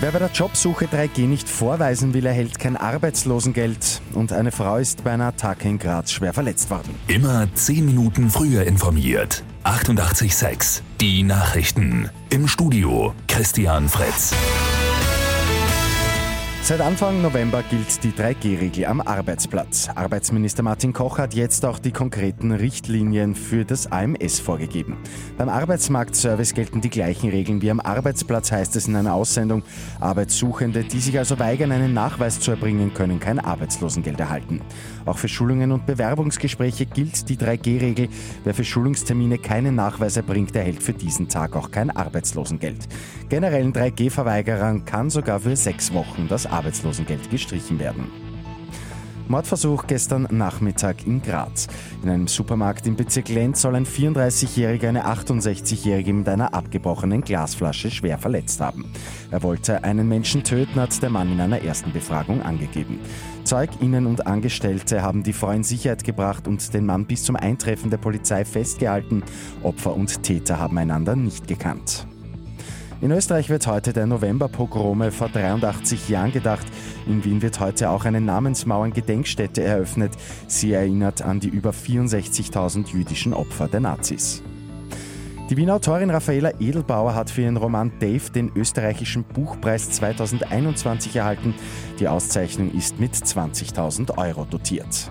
Wer bei der Jobsuche 3G nicht vorweisen will, erhält kein Arbeitslosengeld. Und eine Frau ist bei einer Attacke in Graz schwer verletzt worden. Immer 10 Minuten früher informiert. 88.6 Die Nachrichten. Im Studio Christian Fritz. Seit Anfang November gilt die 3G-Regel am Arbeitsplatz. Arbeitsminister Martin Koch hat jetzt auch die konkreten Richtlinien für das AMS vorgegeben. Beim Arbeitsmarktservice gelten die gleichen Regeln wie am Arbeitsplatz, heißt es in einer Aussendung. Arbeitssuchende, die sich also weigern, einen Nachweis zu erbringen, können kein Arbeitslosengeld erhalten. Auch für Schulungen und Bewerbungsgespräche gilt die 3G-Regel. Wer für Schulungstermine keinen Nachweis erbringt, erhält für diesen Tag auch kein Arbeitslosengeld. Generellen 3G-Verweigerern kann sogar für sechs Wochen das Arbeitslosengeld gestrichen werden. Mordversuch gestern Nachmittag in Graz. In einem Supermarkt im Bezirk Lenz soll ein 34-Jähriger eine 68-Jährige mit einer abgebrochenen Glasflasche schwer verletzt haben. Er wollte einen Menschen töten, hat der Mann in einer ersten Befragung angegeben. ZeugInnen und Angestellte haben die Frau in Sicherheit gebracht und den Mann bis zum Eintreffen der Polizei festgehalten. Opfer und Täter haben einander nicht gekannt. In Österreich wird heute der Novemberpogrome vor 83 Jahren gedacht. In Wien wird heute auch eine Namensmauern-Gedenkstätte eröffnet. Sie erinnert an die über 64.000 jüdischen Opfer der Nazis. Die Wiener Autorin Raffaela Edelbauer hat für ihren Roman Dave den österreichischen Buchpreis 2021 erhalten. Die Auszeichnung ist mit 20.000 Euro dotiert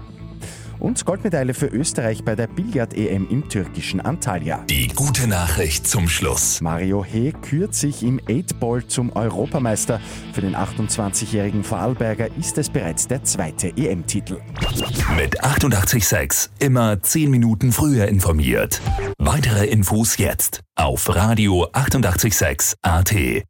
und Goldmedaille für Österreich bei der Billard-EM im türkischen Antalya. Die gute Nachricht zum Schluss. Mario He kürt sich im 8-Ball zum Europameister. Für den 28-jährigen Vorarlberger ist es bereits der zweite EM-Titel. Mit 886 immer 10 Minuten früher informiert. Weitere Infos jetzt auf Radio 886 AT.